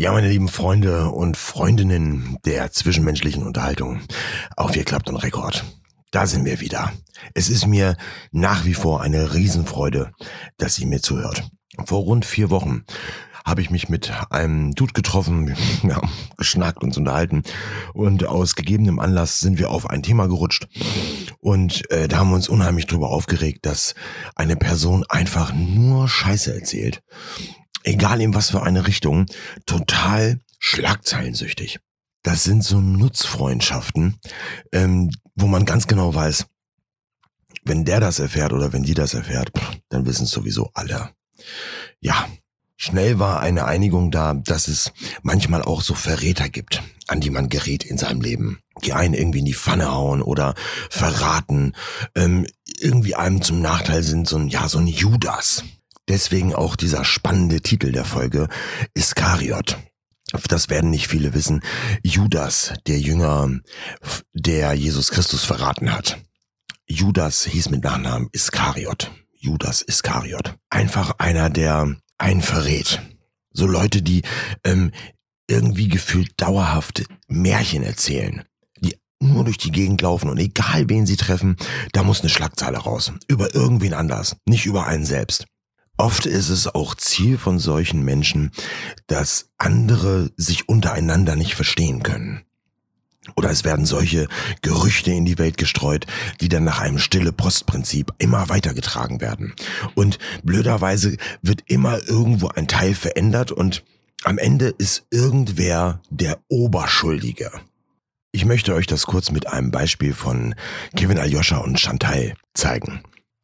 Ja, meine lieben Freunde und Freundinnen der zwischenmenschlichen Unterhaltung, auch wir klappt und Rekord. Da sind wir wieder. Es ist mir nach wie vor eine Riesenfreude, dass ihr mir zuhört. Vor rund vier Wochen habe ich mich mit einem Dude getroffen, ja, geschnackt, uns unterhalten und aus gegebenem Anlass sind wir auf ein Thema gerutscht und äh, da haben wir uns unheimlich drüber aufgeregt, dass eine Person einfach nur Scheiße erzählt egal in was für eine Richtung, total schlagzeilensüchtig. Das sind so Nutzfreundschaften, ähm, wo man ganz genau weiß, wenn der das erfährt oder wenn die das erfährt, dann wissen es sowieso alle. Ja, schnell war eine Einigung da, dass es manchmal auch so Verräter gibt, an die man gerät in seinem Leben. Die einen irgendwie in die Pfanne hauen oder verraten, ähm, irgendwie einem zum Nachteil sind, so ein, ja, so ein Judas. Deswegen auch dieser spannende Titel der Folge, Iskariot. Das werden nicht viele wissen. Judas, der Jünger, der Jesus Christus verraten hat. Judas hieß mit Nachnamen Iskariot. Judas Iskariot. Einfach einer, der einen verrät. So Leute, die ähm, irgendwie gefühlt dauerhaft Märchen erzählen. Die nur durch die Gegend laufen und egal wen sie treffen, da muss eine Schlagzeile raus. Über irgendwen anders, nicht über einen selbst. Oft ist es auch Ziel von solchen Menschen, dass andere sich untereinander nicht verstehen können. Oder es werden solche Gerüchte in die Welt gestreut, die dann nach einem stille Postprinzip immer weitergetragen werden. Und blöderweise wird immer irgendwo ein Teil verändert und am Ende ist irgendwer der Oberschuldige. Ich möchte euch das kurz mit einem Beispiel von Kevin Aljoscha und Chantal zeigen.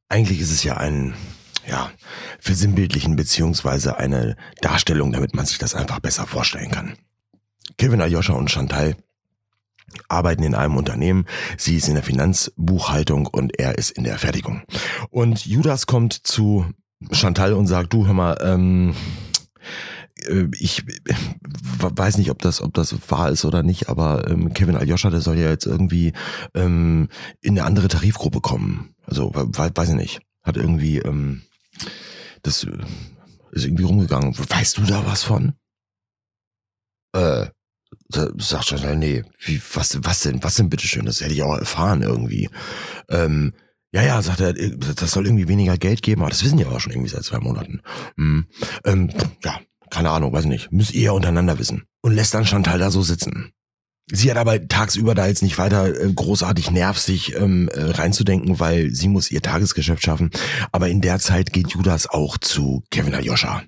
Eigentlich ist es ja ein ja, versinnbildlichen beziehungsweise eine Darstellung, damit man sich das einfach besser vorstellen kann. Kevin Ayosha und Chantal arbeiten in einem Unternehmen. Sie ist in der Finanzbuchhaltung und er ist in der Fertigung. Und Judas kommt zu Chantal und sagt, du hör mal, ähm, äh, ich weiß nicht, ob das, ob das wahr ist oder nicht, aber ähm, Kevin Aljoscha, der soll ja jetzt irgendwie ähm, in eine andere Tarifgruppe kommen. Also weiß ich nicht. Hat irgendwie ähm, das äh, ist irgendwie rumgegangen. Weißt du da was von? Äh, sagt Chantal, nee, wie, was, was denn, was denn bitteschön? Das hätte ich auch erfahren irgendwie. Ähm, ja, ja, sagt er, das soll irgendwie weniger Geld geben, aber das wissen die aber schon irgendwie seit zwei Monaten. Hm, ähm, ja, keine Ahnung, weiß nicht. Müsst ihr untereinander wissen. Und lässt dann Chantal da so sitzen. Sie hat aber tagsüber da jetzt nicht weiter äh, großartig nerv, sich ähm, äh, reinzudenken, weil sie muss ihr Tagesgeschäft schaffen. Aber in der Zeit geht Judas auch zu Kevin Aljoscha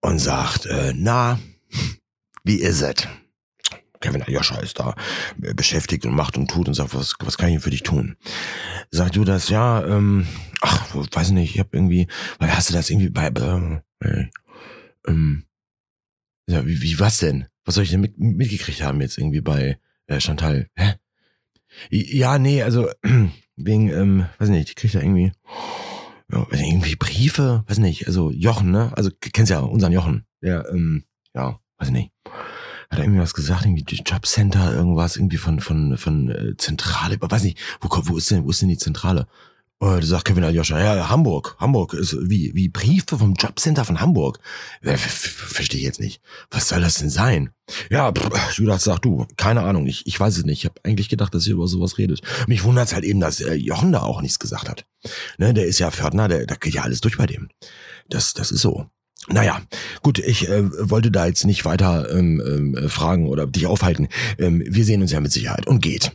und sagt, äh, na, wie ist es? Kevin Aljoscha ist da äh, beschäftigt und macht und tut und sagt, was, was kann ich für dich tun? Sagt Judas, ja, ähm, ach, weiß nicht, ich habe irgendwie, weil hast du das irgendwie bei, äh, ähm, ja, wie, wie was denn? Was soll ich denn mit, mitgekriegt haben jetzt irgendwie bei äh, Chantal? Hä? Ja, nee, also wegen, ähm, weiß nicht, ich krieg da irgendwie, ja, irgendwie Briefe, weiß nicht, also Jochen, ne? Also kennst ja unseren Jochen, der, ähm, ja, weiß nicht. Hat er irgendwie was gesagt, irgendwie Jobcenter, irgendwas, irgendwie von, von, von äh, Zentrale, weiß nicht, wo, wo ist denn, wo ist denn die Zentrale? Und da sagt Kevin Aljoscha, ja, Hamburg, Hamburg ist wie, wie Briefe vom Jobcenter von Hamburg. Verstehe ich jetzt nicht. Was soll das denn sein? Ja, pff, Judas sagt du, keine Ahnung, ich, ich weiß es nicht. Ich habe eigentlich gedacht, dass ihr über sowas redet. Mich wundert halt eben, dass äh, Jochen da auch nichts gesagt hat. Ne, der ist ja Pförtner, der, da geht ja alles durch bei dem. Das, das ist so. Naja, gut, ich äh, wollte da jetzt nicht weiter ähm, ähm, fragen oder dich aufhalten. Ähm, wir sehen uns ja mit Sicherheit und geht.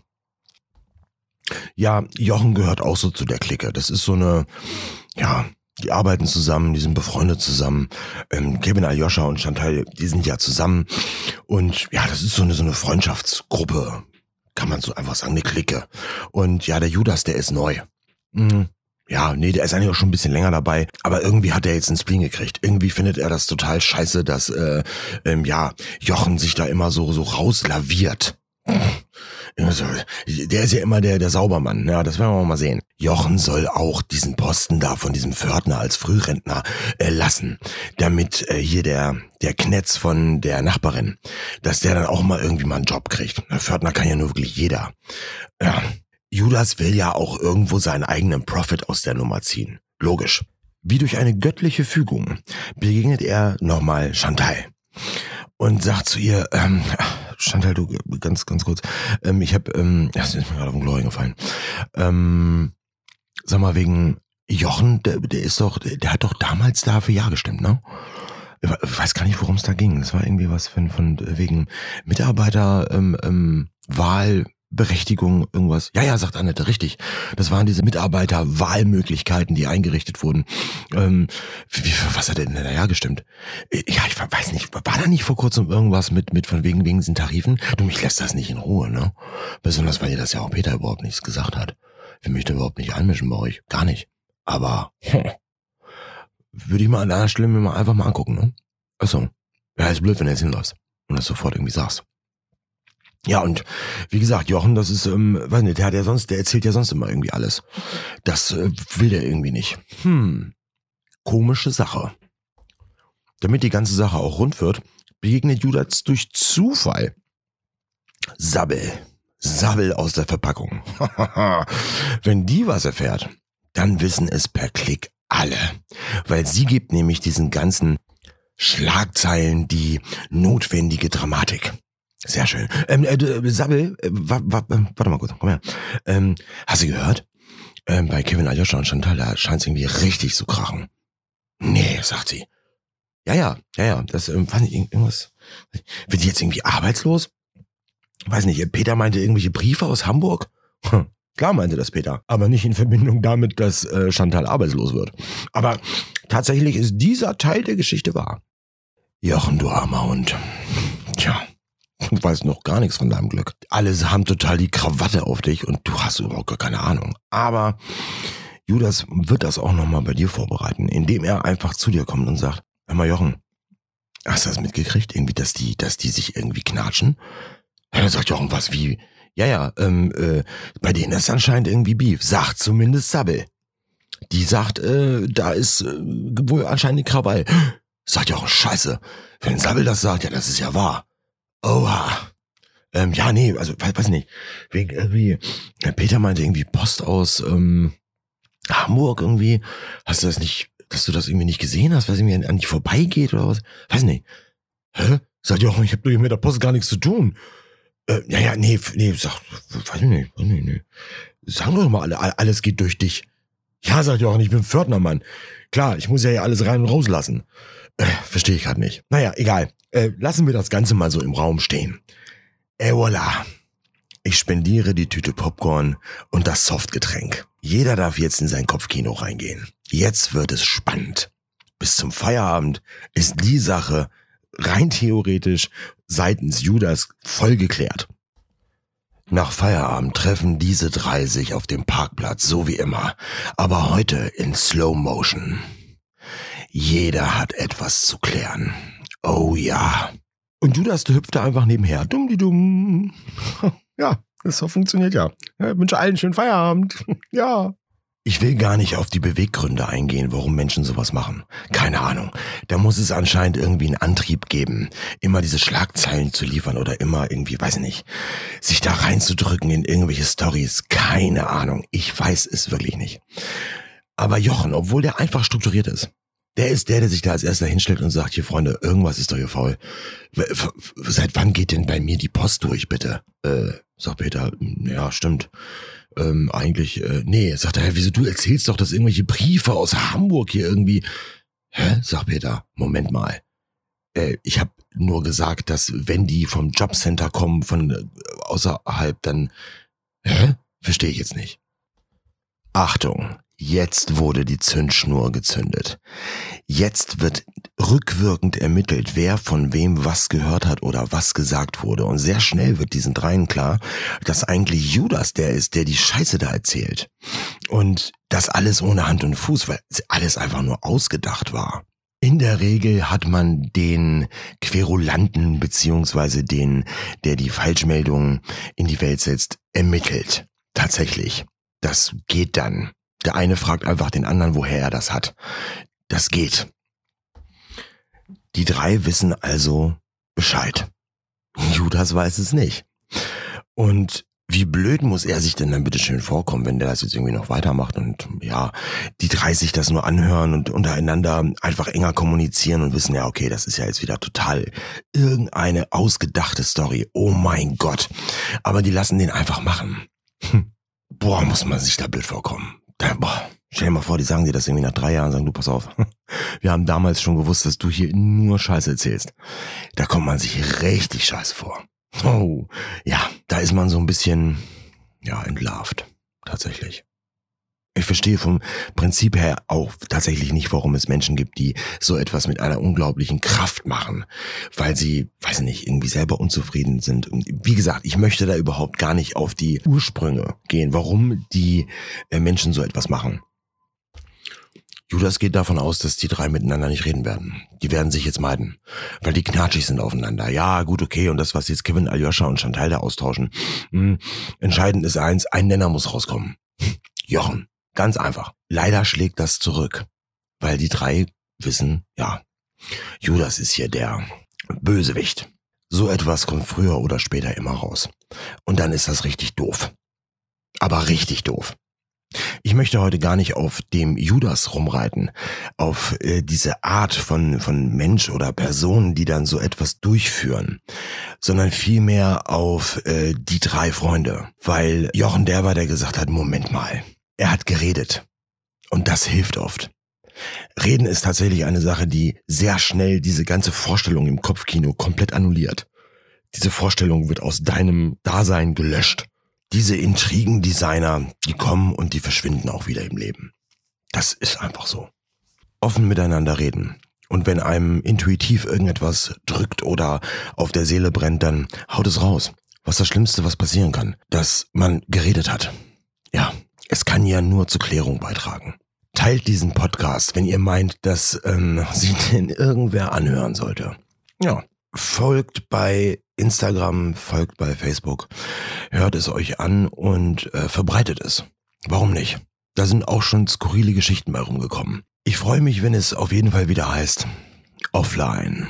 Ja, Jochen gehört auch so zu der Clique. Das ist so eine, ja, die arbeiten zusammen, die sind befreundet zusammen. Ähm, Kevin Aljoscha und Chantal, die sind ja zusammen. Und ja, das ist so eine, so eine Freundschaftsgruppe. Kann man so einfach sagen, eine Clique. Und ja, der Judas, der ist neu. Mhm. Ja, nee, der ist eigentlich auch schon ein bisschen länger dabei, aber irgendwie hat er jetzt einen Spleen gekriegt. Irgendwie findet er das total scheiße, dass äh, ähm, ja Jochen sich da immer so so rauslaviert. Der ist ja immer der, der Saubermann. Ja, das werden wir mal sehen. Jochen soll auch diesen Posten da von diesem Pförtner als Frührentner äh, lassen, damit äh, hier der, der Knetz von der Nachbarin, dass der dann auch mal irgendwie mal einen Job kriegt. Der Pförtner kann ja nur wirklich jeder. Ja. Judas will ja auch irgendwo seinen eigenen Profit aus der Nummer ziehen. Logisch. Wie durch eine göttliche Fügung begegnet er nochmal Chantal. Und sagt zu ihr, ähm, Chantal, du, ganz, ganz kurz, ähm, ich habe, ähm, das ist mir gerade auf den Glory gefallen, ähm, sag mal, wegen Jochen, der, der ist doch, der hat doch damals da für Ja gestimmt, ne? Ich weiß gar nicht, worum es da ging. Das war irgendwie was von, von wegen Mitarbeiter, ähm, ähm, Wahl, Berechtigung, irgendwas. Ja, ja, sagt Annette, richtig. Das waren diese Mitarbeiterwahlmöglichkeiten, die eingerichtet wurden. Ähm, wie, was hat er denn da ja gestimmt? Ja, ich weiß nicht, war da nicht vor kurzem irgendwas mit, mit von wegen, wegen diesen Tarifen? Du, mich lässt das nicht in Ruhe, ne? Besonders, weil ihr das ja auch Peter überhaupt nichts gesagt hat. Ich möchte überhaupt nicht einmischen bei euch. Gar nicht. Aber, hm, würde ich mal an einer Stelle mir mal einfach mal angucken, ne? Achso. Ja, ist blöd, wenn du jetzt hinläufst und das sofort irgendwie sagst. Ja, und wie gesagt, Jochen, das ist, ähm, weiß nicht, der hat ja sonst, der erzählt ja sonst immer irgendwie alles. Das äh, will der irgendwie nicht. Hm, komische Sache. Damit die ganze Sache auch rund wird, begegnet Judas durch Zufall Sabbel. Sabbel aus der Verpackung. Wenn die was erfährt, dann wissen es per Klick alle. Weil sie gibt nämlich diesen ganzen Schlagzeilen die notwendige Dramatik. Sehr schön. Ähm, äh, äh Sabbel, äh, wa, wa, äh, warte mal kurz, komm her. Ähm, hast du gehört? Ähm, bei Kevin Aljoscha und Chantal, da scheint es irgendwie richtig zu krachen. Nee, sagt sie. Ja, ja, ja, ja, das, ähm, weiß nicht, irgendwas. Wird die jetzt irgendwie arbeitslos? Weiß nicht, Peter meinte irgendwelche Briefe aus Hamburg? Hm, klar meinte das Peter, aber nicht in Verbindung damit, dass äh, Chantal arbeitslos wird. Aber tatsächlich ist dieser Teil der Geschichte wahr. Jochen, du armer Hund. Tja. Du weißt noch gar nichts von deinem Glück. Alle haben total die Krawatte auf dich und du hast überhaupt gar keine Ahnung. Aber Judas wird das auch nochmal bei dir vorbereiten, indem er einfach zu dir kommt und sagt, hör mal Jochen, hast du das mitgekriegt? Irgendwie, dass die, dass die sich irgendwie knatschen? Dann sagt Jochen, was, wie? Ja, ja, ähm, äh, bei denen ist anscheinend irgendwie Beef. Sagt zumindest Sabbel. Die sagt, äh, da ist äh, wohl anscheinend Krawall. Sagt Jochen, scheiße. Wenn Sabbel das sagt, ja, das ist ja wahr. Oha. Ähm, ja, nee, also weiß, weiß nicht. Wegen irgendwie, Peter meinte irgendwie Post aus ähm, Hamburg irgendwie. Hast du das nicht, dass du das irgendwie nicht gesehen hast, was irgendwie an, dich vorbeigeht oder was? Weiß nicht. Hä? Sagt Jochen, ich habe mit der Post gar nichts zu tun. Äh, ja, ja, nee, nee, sag, weiß ich nicht, weiß nicht, nee. Sagen doch mal alle, alles geht durch dich. Ja, sagt Jochen, ich bin Pförtnermann. Klar, ich muss ja hier alles rein und rauslassen. Äh, Verstehe ich gerade nicht. Naja, egal. Äh, lassen wir das Ganze mal so im Raum stehen. Et voilà. Ich spendiere die Tüte Popcorn und das Softgetränk. Jeder darf jetzt in sein Kopfkino reingehen. Jetzt wird es spannend. Bis zum Feierabend ist die Sache rein theoretisch seitens Judas voll geklärt. Nach Feierabend treffen diese drei sich auf dem Parkplatz, so wie immer, aber heute in Slow Motion. Jeder hat etwas zu klären. Oh ja. Und Judas hüpfte einfach nebenher. Dumm die dumm. Ja, das funktioniert ja. Ich wünsche allen schönen Feierabend. Ja. Ich will gar nicht auf die Beweggründe eingehen, warum Menschen sowas machen. Keine Ahnung. Da muss es anscheinend irgendwie einen Antrieb geben, immer diese Schlagzeilen zu liefern oder immer irgendwie, weiß ich nicht, sich da reinzudrücken in irgendwelche Stories. Keine Ahnung. Ich weiß es wirklich nicht. Aber Jochen, obwohl der einfach strukturiert ist, der ist der, der sich da als erster hinstellt und sagt, hier Freunde, irgendwas ist doch hier faul. Seit wann geht denn bei mir die Post durch, bitte? Äh, sagt Peter, ja, stimmt. Ähm, eigentlich, äh, nee, sagt er, wieso du erzählst doch, dass irgendwelche Briefe aus Hamburg hier irgendwie. Hä? Sagt Peter, Moment mal. Äh, ich habe nur gesagt, dass wenn die vom Jobcenter kommen, von äh, außerhalb, dann. Hä? Verstehe ich jetzt nicht. Achtung, Jetzt wurde die Zündschnur gezündet. Jetzt wird rückwirkend ermittelt, wer von wem was gehört hat oder was gesagt wurde. Und sehr schnell wird diesen dreien klar, dass eigentlich Judas der ist, der die Scheiße da erzählt. Und das alles ohne Hand und Fuß, weil alles einfach nur ausgedacht war. In der Regel hat man den Querulanten beziehungsweise den, der die Falschmeldungen in die Welt setzt, ermittelt. Tatsächlich. Das geht dann. Der eine fragt einfach den anderen, woher er das hat. Das geht. Die drei wissen also Bescheid. Judas weiß es nicht. Und wie blöd muss er sich denn dann bitte schön vorkommen, wenn der das jetzt irgendwie noch weitermacht und ja, die drei sich das nur anhören und untereinander einfach enger kommunizieren und wissen, ja, okay, das ist ja jetzt wieder total irgendeine ausgedachte Story. Oh mein Gott. Aber die lassen den einfach machen. Hm. Boah, muss man sich da blöd vorkommen. Boah. Stell dir mal vor, die sagen dir das irgendwie nach drei Jahren, sagen du, pass auf. Wir haben damals schon gewusst, dass du hier nur Scheiße erzählst. Da kommt man sich richtig scheiße vor. Oh, ja, da ist man so ein bisschen, ja, entlarvt. Tatsächlich. Ich verstehe vom Prinzip her auch tatsächlich nicht, warum es Menschen gibt, die so etwas mit einer unglaublichen Kraft machen, weil sie, weiß ich nicht, irgendwie selber unzufrieden sind. Und wie gesagt, ich möchte da überhaupt gar nicht auf die Ursprünge gehen, warum die äh, Menschen so etwas machen. Judas geht davon aus, dass die drei miteinander nicht reden werden. Die werden sich jetzt meiden, weil die knatschig sind aufeinander. Ja, gut, okay. Und das, was jetzt Kevin, Aljoscha und Chantal da austauschen. Mh, hm, entscheidend ist eins, ein Nenner muss rauskommen. Jochen. Ganz einfach. Leider schlägt das zurück, weil die drei wissen, ja, Judas ist hier der Bösewicht. So etwas kommt früher oder später immer raus. Und dann ist das richtig doof. Aber richtig doof. Ich möchte heute gar nicht auf dem Judas rumreiten, auf äh, diese Art von, von Mensch oder Person, die dann so etwas durchführen, sondern vielmehr auf äh, die drei Freunde. Weil Jochen der war, der gesagt hat, Moment mal, er hat geredet. Und das hilft oft. Reden ist tatsächlich eine Sache, die sehr schnell diese ganze Vorstellung im Kopfkino komplett annulliert. Diese Vorstellung wird aus deinem Dasein gelöscht diese Intrigendesigner, die kommen und die verschwinden auch wieder im Leben. Das ist einfach so. Offen miteinander reden. Und wenn einem intuitiv irgendetwas drückt oder auf der Seele brennt, dann haut es raus. Was das Schlimmste, was passieren kann, dass man geredet hat. Kann ja nur zur Klärung beitragen. Teilt diesen Podcast, wenn ihr meint, dass ähm, sie den irgendwer anhören sollte. Ja, folgt bei Instagram, folgt bei Facebook, hört es euch an und äh, verbreitet es. Warum nicht? Da sind auch schon skurrile Geschichten bei rumgekommen. Ich freue mich, wenn es auf jeden Fall wieder heißt, offline.